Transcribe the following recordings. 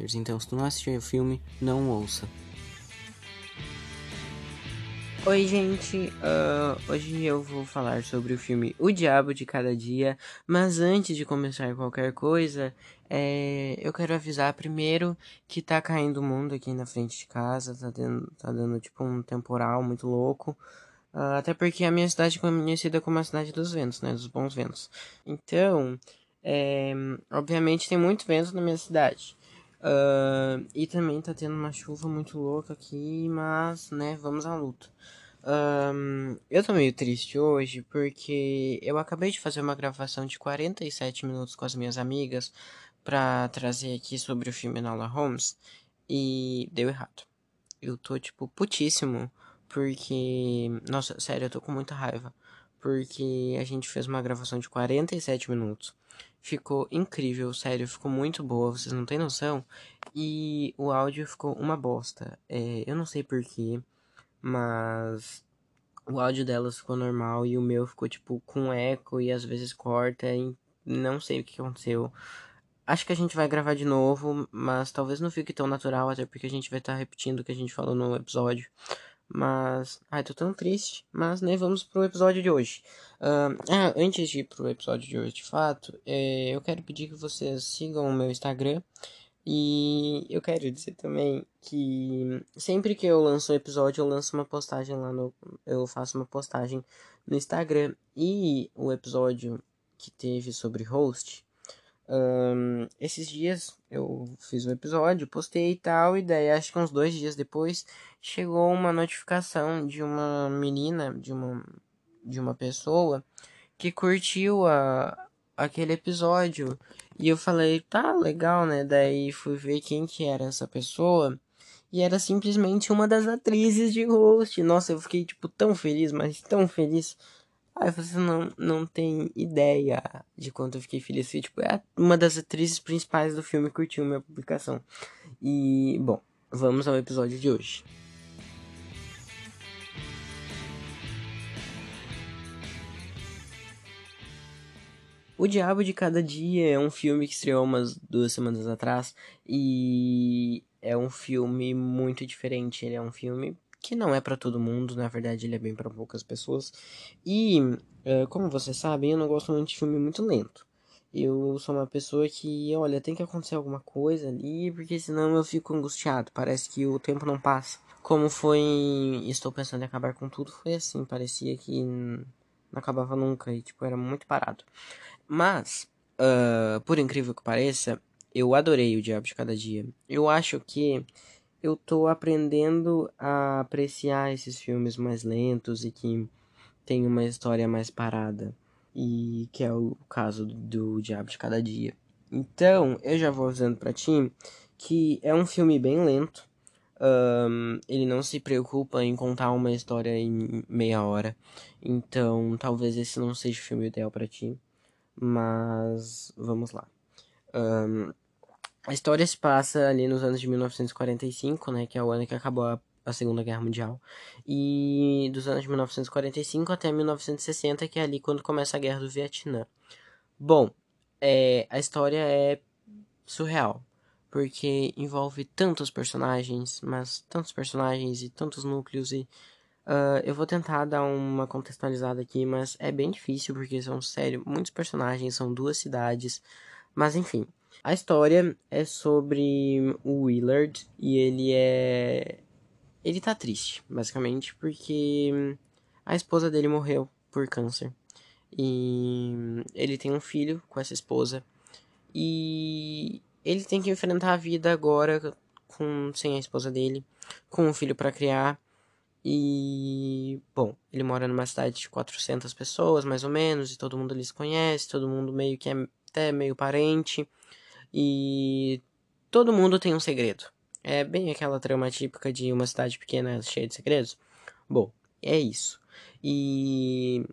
spoilers, então se tu não assistiu o filme, não ouça. Oi, gente. Uh, hoje eu vou falar sobre o filme O Diabo de Cada Dia. Mas antes de começar qualquer coisa, é, eu quero avisar primeiro que tá caindo o mundo aqui na frente de casa. Tá dando, tá dando tipo um temporal muito louco. Uh, até porque a minha cidade é conhecida como a cidade dos ventos, né? Dos bons ventos. Então, é, obviamente tem muito vento na minha cidade. Uh, e também tá tendo uma chuva muito louca aqui, mas, né, vamos à luta. Um, eu tô meio triste hoje porque eu acabei de fazer uma gravação de 47 minutos com as minhas amigas para trazer aqui sobre o filme Nola Holmes e deu errado. Eu tô, tipo, putíssimo porque. Nossa, sério, eu tô com muita raiva. Porque a gente fez uma gravação de 47 minutos ficou incrível, sério, ficou muito boa, vocês não têm noção. E o áudio ficou uma bosta. É, eu não sei porquê, mas o áudio delas ficou normal e o meu ficou tipo com eco e às vezes corta. E não sei o que aconteceu. Acho que a gente vai gravar de novo, mas talvez não fique tão natural, até porque a gente vai estar tá repetindo o que a gente falou no episódio. Mas. Ai, tô tão triste. Mas, né, vamos pro episódio de hoje. Ah, antes de ir pro episódio de hoje, de fato, é, eu quero pedir que vocês sigam o meu Instagram. E eu quero dizer também que sempre que eu lanço um episódio, eu lanço uma postagem lá no. Eu faço uma postagem no Instagram. E o episódio que teve sobre host um, esses dias eu fiz um episódio, postei e tal, e daí acho que uns dois dias depois chegou uma notificação de uma menina, de uma, de uma pessoa que curtiu a, aquele episódio. E eu falei, tá legal, né? Daí fui ver quem que era essa pessoa. E era simplesmente uma das atrizes de host. Nossa, eu fiquei, tipo, tão feliz, mas tão feliz. Aí você não, não tem ideia de quanto eu fiquei feliz. Tipo, é uma das atrizes principais do filme curtiu minha publicação. E, bom, vamos ao episódio de hoje. O Diabo de Cada Dia é um filme que estreou umas duas semanas atrás e é um filme muito diferente. Ele é um filme que não é para todo mundo, na verdade ele é bem para poucas pessoas. E, uh, como vocês sabem, eu não gosto muito de filme muito lento. Eu sou uma pessoa que, olha, tem que acontecer alguma coisa ali, porque senão eu fico angustiado. Parece que o tempo não passa. Como foi Estou Pensando em Acabar com Tudo, foi assim. Parecia que não acabava nunca e, tipo, era muito parado. Mas, uh, por incrível que pareça, eu adorei o Diabo de Cada Dia. Eu acho que eu tô aprendendo a apreciar esses filmes mais lentos e que tem uma história mais parada. E que é o caso do Diabo de Cada Dia. Então, eu já vou avisando pra ti que é um filme bem lento. Um, ele não se preocupa em contar uma história em meia hora. Então, talvez esse não seja o filme ideal para ti. Mas vamos lá. Um, a história se passa ali nos anos de 1945, né, que é o ano que acabou a, a Segunda Guerra Mundial, e dos anos de 1945 até 1960, que é ali quando começa a Guerra do Vietnã. Bom, é, a história é surreal, porque envolve tantos personagens, mas tantos personagens e tantos núcleos e uh, eu vou tentar dar uma contextualizada aqui, mas é bem difícil porque são sério muitos personagens, são duas cidades, mas enfim. A história é sobre o Willard e ele é. Ele tá triste, basicamente, porque a esposa dele morreu por câncer. E ele tem um filho com essa esposa. E ele tem que enfrentar a vida agora com sem a esposa dele, com um filho para criar. E, bom, ele mora numa cidade de 400 pessoas, mais ou menos, e todo mundo ali se conhece, todo mundo meio que é até meio parente. E todo mundo tem um segredo. É bem aquela trama típica de uma cidade pequena cheia de segredos. Bom, é isso. E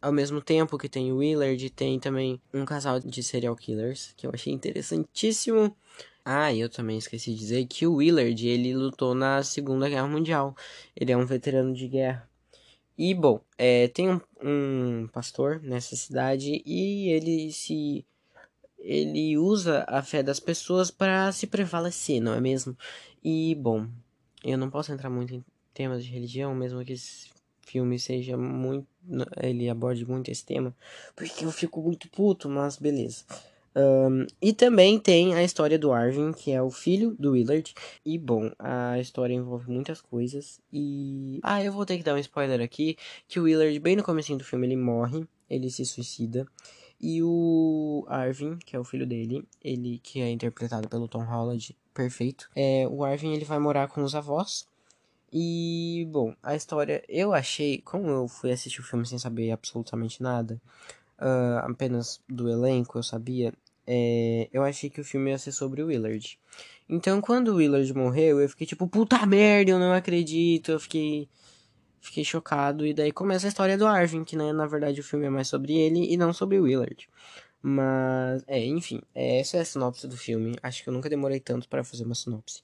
ao mesmo tempo que tem o Willard, tem também um casal de serial killers que eu achei interessantíssimo. Ah, eu também esqueci de dizer que o Willard, ele lutou na Segunda Guerra Mundial. Ele é um veterano de guerra. E, bom, é, tem um, um pastor nessa cidade e ele se ele usa a fé das pessoas para se prevalecer, não é mesmo? E bom, eu não posso entrar muito em temas de religião, mesmo que esse filme seja muito. ele aborde muito esse tema, porque eu fico muito puto, mas beleza. Um, e também tem a história do Arvin, que é o filho do Willard. E bom, a história envolve muitas coisas. E. Ah, eu vou ter que dar um spoiler aqui: que o Willard, bem no começo do filme, ele morre, ele se suicida. E o Arvin, que é o filho dele, ele que é interpretado pelo Tom Holland, perfeito. É, o Arvin ele vai morar com os avós. E bom, a história eu achei, como eu fui assistir o filme sem saber absolutamente nada, uh, apenas do elenco eu sabia, é, eu achei que o filme ia ser sobre o Willard. Então, quando o Willard morreu, eu fiquei tipo, puta merda, eu não acredito. Eu fiquei, fiquei chocado. E daí começa a história do Arvin, que né, na verdade o filme é mais sobre ele e não sobre o Willard. Mas, é, enfim, é, essa é a sinopse do filme. Acho que eu nunca demorei tanto para fazer uma sinopse.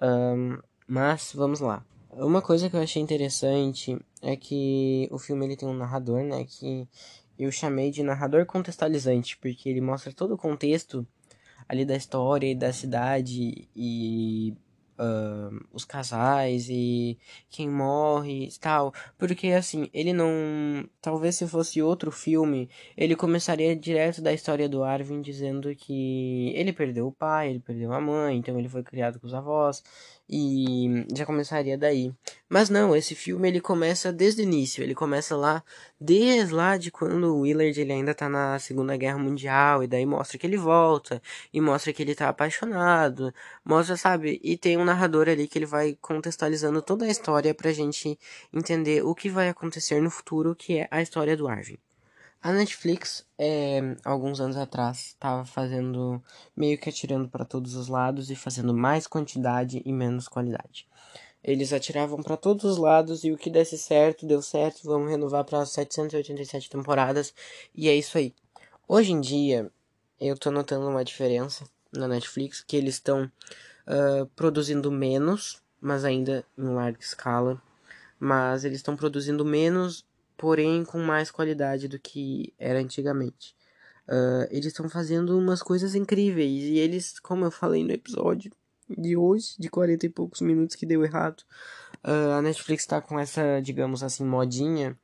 Um, mas, vamos lá. Uma coisa que eu achei interessante é que o filme ele tem um narrador, né, que eu chamei de narrador contextualizante, porque ele mostra todo o contexto ali da história e da cidade e uh, os casais e quem morre e tal. Porque assim, ele não. Talvez se fosse outro filme, ele começaria direto da história do Arvin dizendo que ele perdeu o pai, ele perdeu a mãe, então ele foi criado com os avós e já começaria daí. Mas não, esse filme ele começa desde o início, ele começa lá desde lá de quando o Willard ele ainda tá na Segunda Guerra Mundial e daí mostra que ele volta e mostra que ele tá apaixonado, mostra, sabe, e tem um narrador ali que ele vai contextualizando toda a história pra gente entender o que vai acontecer no futuro, que é a história do Arvin. A Netflix, é, alguns anos atrás, estava fazendo meio que atirando para todos os lados e fazendo mais quantidade e menos qualidade. Eles atiravam para todos os lados e o que desse certo, deu certo. Vamos renovar para 787 temporadas e é isso aí. Hoje em dia, eu tô notando uma diferença na Netflix que eles estão uh, produzindo menos, mas ainda em larga escala. Mas eles estão produzindo menos porém com mais qualidade do que era antigamente. Uh, eles estão fazendo umas coisas incríveis e eles, como eu falei no episódio de hoje, de 40 e poucos minutos que deu errado, uh, a Netflix está com essa, digamos assim, modinha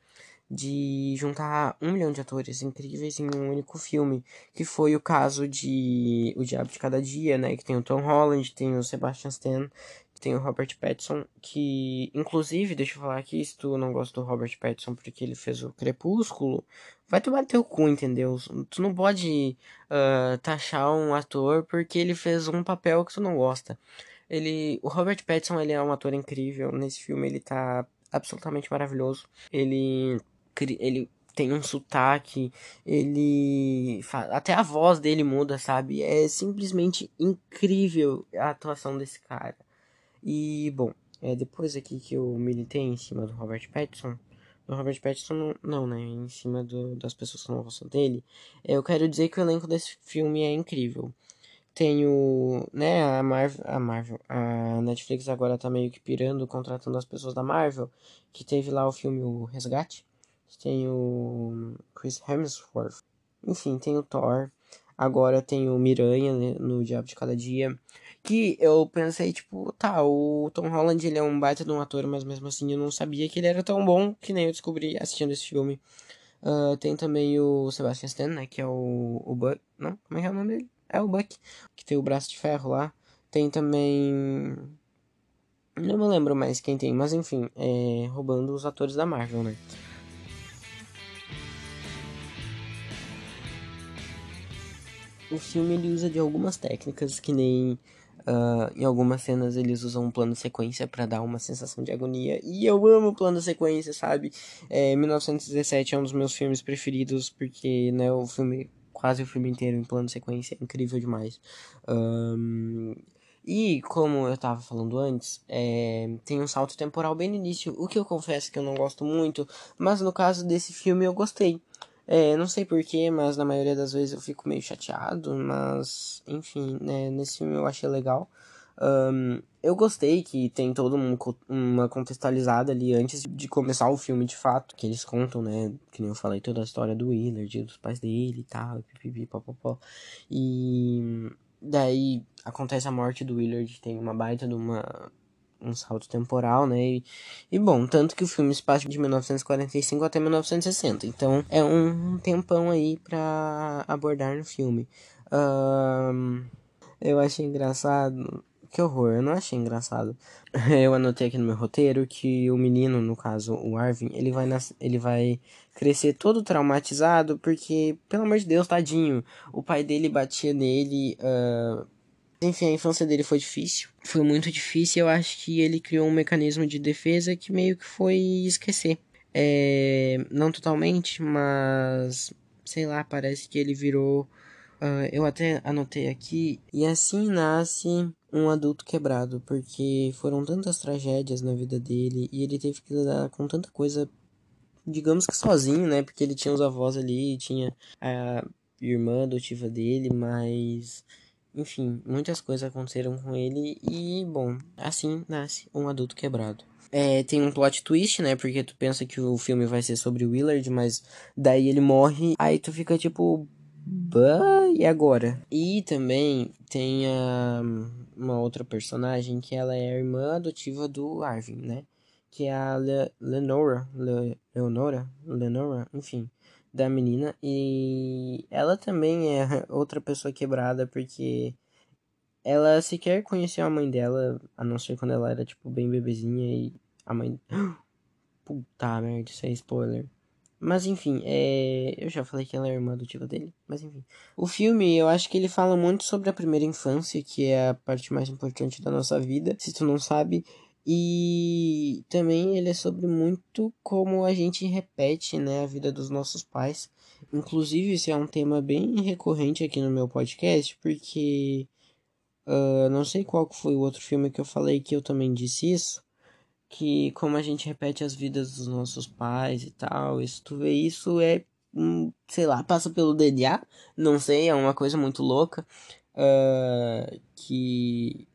de juntar um milhão de atores incríveis em um único filme, que foi o caso de O Diabo de Cada Dia, né, que tem o Tom Holland, tem o Sebastian Stan tem o Robert Pattinson, que, inclusive, deixa eu falar aqui, se tu não gosta do Robert Pattinson porque ele fez o Crepúsculo, vai tomar teu cu, entendeu? Tu não pode uh, taxar um ator porque ele fez um papel que tu não gosta. Ele, o Robert Pattinson, ele é um ator incrível, nesse filme ele tá absolutamente maravilhoso. Ele, ele tem um sotaque, ele. Até a voz dele muda, sabe? É simplesmente incrível a atuação desse cara. E, bom, é, depois aqui que eu militei em cima do Robert Pattinson, do Robert Pattinson não, não né, em cima do, das pessoas que não gostam dele, é, eu quero dizer que o elenco desse filme é incrível. Tem o, né, a Marvel, a Marvel, a Netflix agora tá meio que pirando, contratando as pessoas da Marvel, que teve lá o filme O Resgate, tem o Chris Hemsworth, enfim, tem o Thor, agora tem o Miranha né, no Diabo de Cada Dia, que eu pensei, tipo, tá, o Tom Holland ele é um baita de um ator, mas mesmo assim eu não sabia que ele era tão bom que nem eu descobri assistindo esse filme. Uh, tem também o Sebastian Stan, né, que é o, o Buck, não, como é que é o nome dele? É o Buck, que tem o braço de ferro lá. Tem também... Não me lembro mais quem tem, mas enfim, é, roubando os atores da Marvel, né. O filme ele usa de algumas técnicas que nem Uh, em algumas cenas eles usam um plano sequência para dar uma sensação de agonia. E eu amo plano sequência, sabe? É, 1917 é um dos meus filmes preferidos, porque né, o filme, quase o filme inteiro em plano sequência é incrível demais. Um, e como eu tava falando antes, é, tem um salto temporal bem no início, o que eu confesso que eu não gosto muito, mas no caso desse filme eu gostei. É, não sei porquê, mas na maioria das vezes eu fico meio chateado, mas enfim, né, nesse filme eu achei legal. Um, eu gostei que tem toda um, uma contextualizada ali antes de começar o filme de fato, que eles contam, né? Que nem eu falei, toda a história do Willard, dos pais dele e tal, pipipi, popopó. E daí acontece a morte do Willard, tem uma baita de uma um salto temporal, né? E, e, bom, tanto que o filme se passa de 1945 até 1960. Então é um tempão aí pra abordar no filme. Um, eu achei engraçado que horror, eu não achei engraçado. Eu anotei aqui no meu roteiro que o menino, no caso o Arvin, ele vai, ele vai crescer todo traumatizado porque, pelo amor de Deus, tadinho, o pai dele batia nele. Uh... Enfim, a infância dele foi difícil. Foi muito difícil eu acho que ele criou um mecanismo de defesa que meio que foi esquecer. É... Não totalmente, mas sei lá, parece que ele virou. Uh, eu até anotei aqui. E assim nasce um adulto quebrado, porque foram tantas tragédias na vida dele e ele teve que lidar com tanta coisa, digamos que sozinho, né? Porque ele tinha os avós ali, tinha a irmã adotiva dele, mas enfim, muitas coisas aconteceram com ele e, bom, assim nasce um adulto quebrado. É, tem um plot twist, né? Porque tu pensa que o filme vai ser sobre Willard, mas daí ele morre, aí tu fica tipo, bah, e agora? E também tem a uma outra personagem que ela é a irmã adotiva do Arvin, né? Que é a Le Lenora, Le Leonora, Lenora, enfim, da menina. E ela também é outra pessoa quebrada porque ela sequer conheceu a mãe dela, a não ser quando ela era, tipo, bem bebezinha e a mãe... Puta merda, isso é spoiler. Mas enfim, é... eu já falei que ela é irmã adotiva dele, mas enfim. O filme, eu acho que ele fala muito sobre a primeira infância, que é a parte mais importante da nossa vida, se tu não sabe. E também ele é sobre muito como a gente repete, né, a vida dos nossos pais. Inclusive, esse é um tema bem recorrente aqui no meu podcast, porque uh, não sei qual foi o outro filme que eu falei que eu também disse isso, que como a gente repete as vidas dos nossos pais e tal, isso tu vê isso é, sei lá, passa pelo DNA, não sei, é uma coisa muito louca, uh, que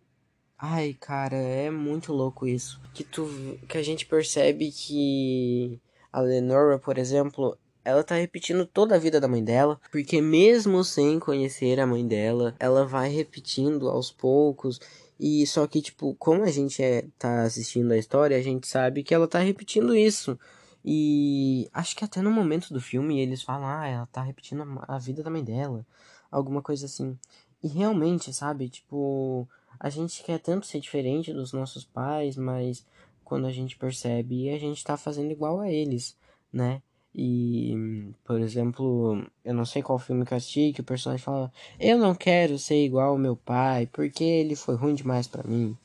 Ai, cara, é muito louco isso. Que tu que a gente percebe que a Lenora, por exemplo, ela tá repetindo toda a vida da mãe dela, porque mesmo sem conhecer a mãe dela, ela vai repetindo aos poucos e só que, tipo, como a gente é, tá assistindo a história, a gente sabe que ela tá repetindo isso. E acho que até no momento do filme eles falam, ah, ela tá repetindo a, a vida da mãe dela. Alguma coisa assim. E realmente, sabe, tipo, a gente quer tanto ser diferente dos nossos pais, mas quando a gente percebe, a gente tá fazendo igual a eles, né? E, por exemplo, eu não sei qual filme que eu assisti, que o personagem fala: Eu não quero ser igual ao meu pai, porque ele foi ruim demais para mim.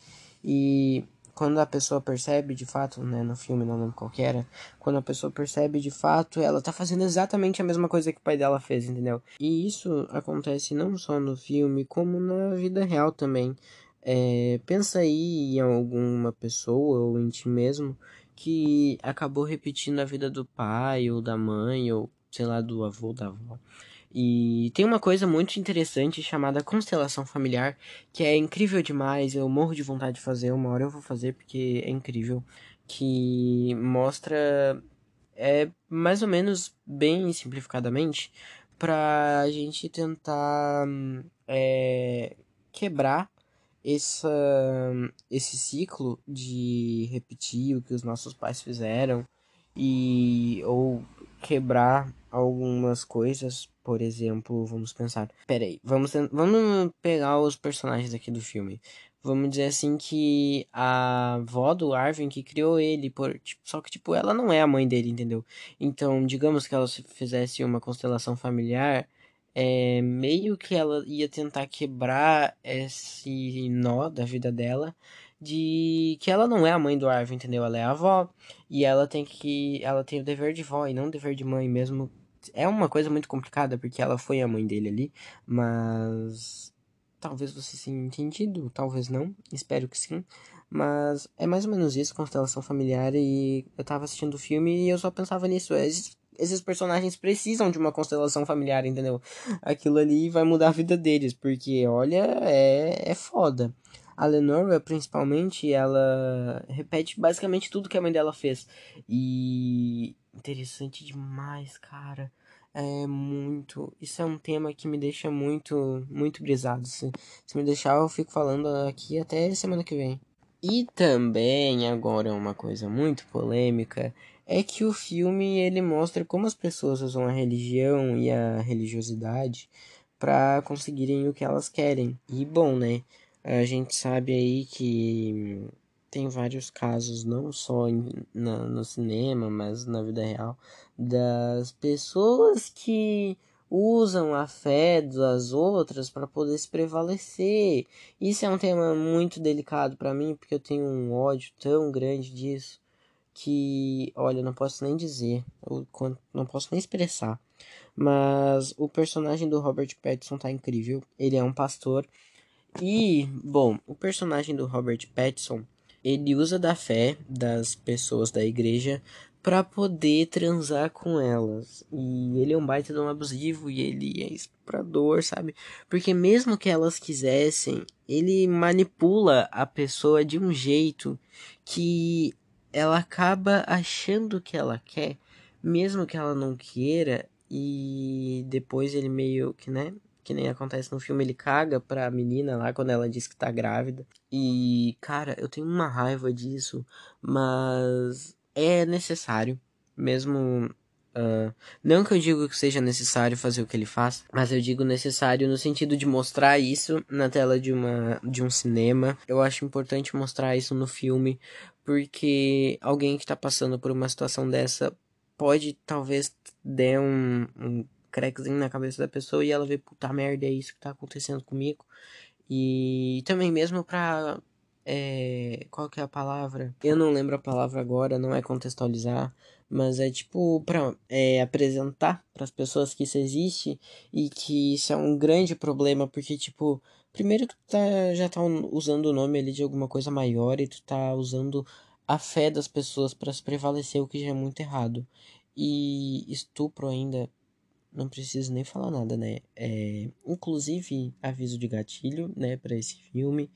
E quando a pessoa percebe de fato, né, no filme, não lembro qual era, quando a pessoa percebe de fato, ela tá fazendo exatamente a mesma coisa que o pai dela fez, entendeu? E isso acontece não só no filme, como na vida real também. É, pensa aí em alguma pessoa ou em ti mesmo que acabou repetindo a vida do pai ou da mãe ou sei lá do avô da avó. E tem uma coisa muito interessante chamada constelação familiar, que é incrível demais, eu morro de vontade de fazer, uma hora eu vou fazer porque é incrível, que mostra é mais ou menos bem simplificadamente pra gente tentar é, quebrar essa, esse ciclo de repetir o que os nossos pais fizeram e ou quebrar algumas coisas, por exemplo, vamos pensar, peraí, vamos vamos pegar os personagens aqui do filme. Vamos dizer assim que a avó do Arvin que criou ele, por, tipo, só que tipo ela não é a mãe dele, entendeu? Então, digamos que ela fizesse uma constelação familiar, é, meio que ela ia tentar quebrar esse nó da vida dela de que ela não é a mãe do Arvin, entendeu? Ela é a avó e ela tem que ela tem o dever de vó e não o dever de mãe mesmo. É uma coisa muito complicada porque ela foi a mãe dele ali, mas talvez você tenha entendido, talvez não, espero que sim. Mas é mais ou menos isso, constelação familiar, e eu tava assistindo o filme e eu só pensava nisso. Esses personagens precisam de uma constelação familiar, entendeu? Aquilo ali vai mudar a vida deles, porque olha, é, é foda. A Lenora, principalmente, ela repete basicamente tudo que a mãe dela fez. E interessante demais, cara. É muito. Isso é um tema que me deixa muito, muito brisado. Se, se me deixar, eu fico falando aqui até semana que vem. E também, agora uma coisa muito polêmica, é que o filme ele mostra como as pessoas usam a religião e a religiosidade para conseguirem o que elas querem. E bom, né? A gente sabe aí que tem vários casos, não só em, na, no cinema, mas na vida real, das pessoas que usam a fé das outras para poder se prevalecer. Isso é um tema muito delicado para mim, porque eu tenho um ódio tão grande disso que, olha, não posso nem dizer, não posso nem expressar. Mas o personagem do Robert Pattinson tá incrível. Ele é um pastor e, bom, o personagem do Robert Pattinson, ele usa da fé das pessoas da igreja para poder transar com elas. E ele é um baita de um abusivo e ele é explorador, sabe? Porque mesmo que elas quisessem, ele manipula a pessoa de um jeito que ela acaba achando que ela quer, mesmo que ela não queira, e depois ele meio que, né, que nem acontece no filme, ele caga pra menina lá quando ela diz que tá grávida. E, cara, eu tenho uma raiva disso, mas é necessário, mesmo. Uh, não que eu digo que seja necessário fazer o que ele faz, mas eu digo necessário no sentido de mostrar isso na tela de, uma, de um cinema. Eu acho importante mostrar isso no filme, porque alguém que tá passando por uma situação dessa pode talvez der um, um crackzinho na cabeça da pessoa e ela vê, puta merda, é isso que tá acontecendo comigo. E também mesmo pra. É, qual que é a palavra? Eu não lembro a palavra agora, não é contextualizar, mas é tipo pra é, apresentar para as pessoas que isso existe e que isso é um grande problema, porque tipo, primeiro tu tá, já tá usando o nome ali de alguma coisa maior e tu tá usando a fé das pessoas para se prevalecer, o que já é muito errado. E estupro ainda não preciso nem falar nada, né? É, inclusive, aviso de gatilho, né, para esse filme,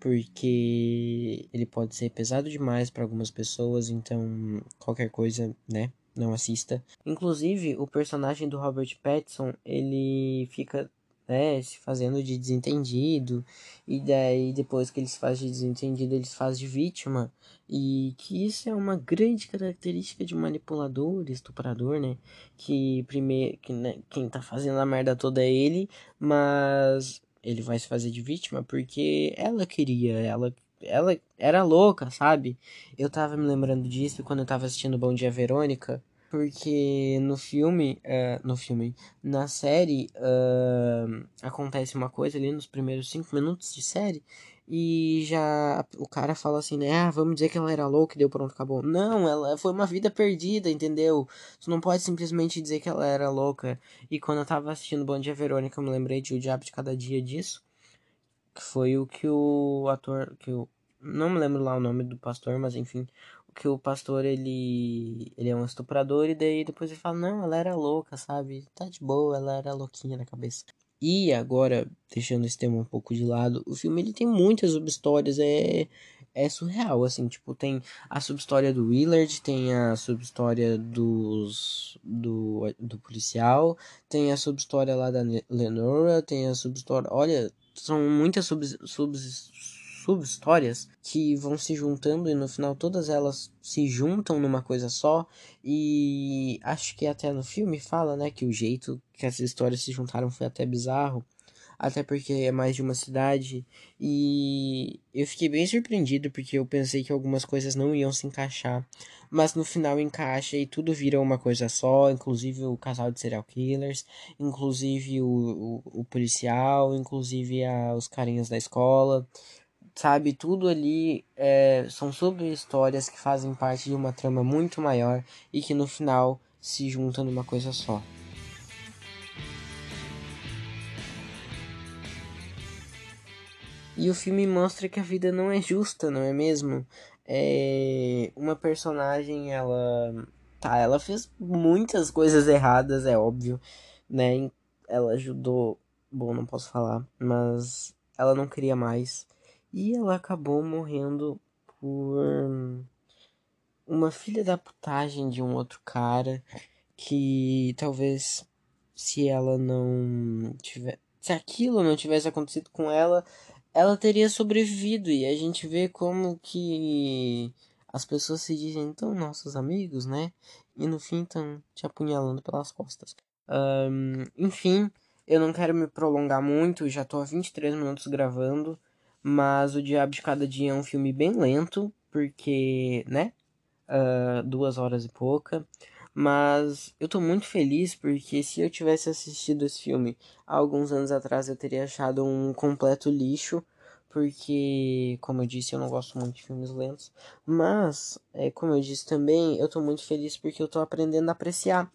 porque ele pode ser pesado demais para algumas pessoas, então qualquer coisa, né, não assista. Inclusive, o personagem do Robert Pattinson, ele fica né, se fazendo de desentendido, e daí depois que eles fazem de desentendido, eles fazem de vítima, e que isso é uma grande característica de manipulador, estuprador, né, que primeiro, que, né, quem tá fazendo a merda toda é ele, mas ele vai se fazer de vítima porque ela queria, ela ela era louca, sabe? Eu tava me lembrando disso quando eu tava assistindo Bom Dia Verônica, porque no filme, uh, no filme, na série, uh, acontece uma coisa ali nos primeiros cinco minutos de série e já o cara fala assim, né? Ah, vamos dizer que ela era louca e deu pronto, acabou. Não, ela foi uma vida perdida, entendeu? Tu não pode simplesmente dizer que ela era louca. E quando eu tava assistindo Bom Dia Verônica, eu me lembrei de O Diabo de Cada Dia disso. Que foi o que o ator. que o Não me lembro lá o nome do pastor, mas enfim que o pastor ele ele é um estuprador e daí depois ele fala não ela era louca sabe? Tá de boa ela era louquinha na cabeça. E agora deixando esse tema um pouco de lado o filme ele tem muitas subhistórias é é surreal assim tipo tem a subhistória do Willard tem a subhistória dos do, do policial tem a subhistória lá da Lenora tem a subhistória olha são muitas sub, sub sub-histórias que vão se juntando e no final todas elas se juntam numa coisa só. E acho que até no filme fala, né, que o jeito que essas histórias se juntaram foi até bizarro. Até porque é mais de uma cidade. E eu fiquei bem surpreendido porque eu pensei que algumas coisas não iam se encaixar. Mas no final encaixa e tudo vira uma coisa só. Inclusive o casal de serial killers. Inclusive o, o, o policial. Inclusive a, os carinhas da escola sabe? Tudo ali é, são sobre histórias que fazem parte de uma trama muito maior e que no final se juntam numa coisa só. E o filme mostra que a vida não é justa, não é mesmo? É uma personagem, ela tá, ela fez muitas coisas erradas, é óbvio, né? Ela ajudou, bom, não posso falar, mas ela não queria mais e ela acabou morrendo por uma filha da putagem de um outro cara que talvez se ela não tiver se aquilo não tivesse acontecido com ela, ela teria sobrevivido e a gente vê como que as pessoas se dizem tão nossos amigos, né? E no fim estão te apunhalando pelas costas. Um, enfim, eu não quero me prolongar muito, já tô há 23 minutos gravando, mas O Diabo de Cada Dia é um filme bem lento, porque, né? Uh, duas horas e pouca. Mas eu tô muito feliz porque se eu tivesse assistido esse filme há alguns anos atrás eu teria achado um completo lixo. Porque, como eu disse, eu não gosto muito de filmes lentos. Mas, é, como eu disse também, eu tô muito feliz porque eu tô aprendendo a apreciar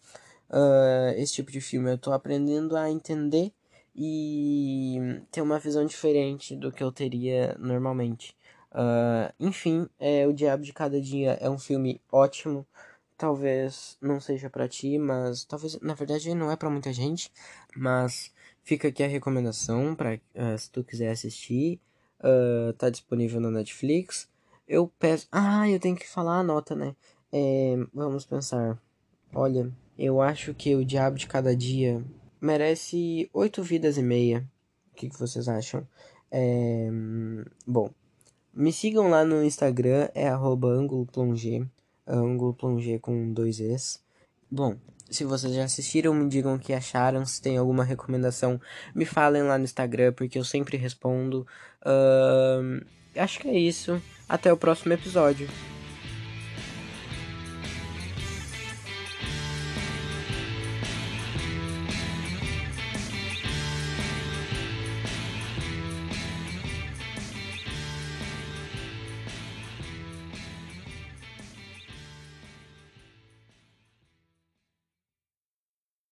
uh, esse tipo de filme. Eu tô aprendendo a entender e ter uma visão diferente do que eu teria normalmente. Uh, enfim, é, O Diabo de Cada Dia é um filme ótimo. Talvez não seja para ti, mas talvez, na verdade, não é para muita gente. Mas fica aqui a recomendação para uh, ah, se tu quiser assistir. Uh, tá disponível na Netflix. Eu peço. Ah, eu tenho que falar a nota, né? É, vamos pensar. Olha, eu acho que o Diabo de Cada Dia merece oito vidas e meia. O que, que vocês acham? É, bom, me sigam lá no Instagram, é arroba plongé com dois Es. Bom, se vocês já assistiram, me digam o que acharam. Se tem alguma recomendação, me falem lá no Instagram, porque eu sempre respondo. Uh, acho que é isso. Até o próximo episódio.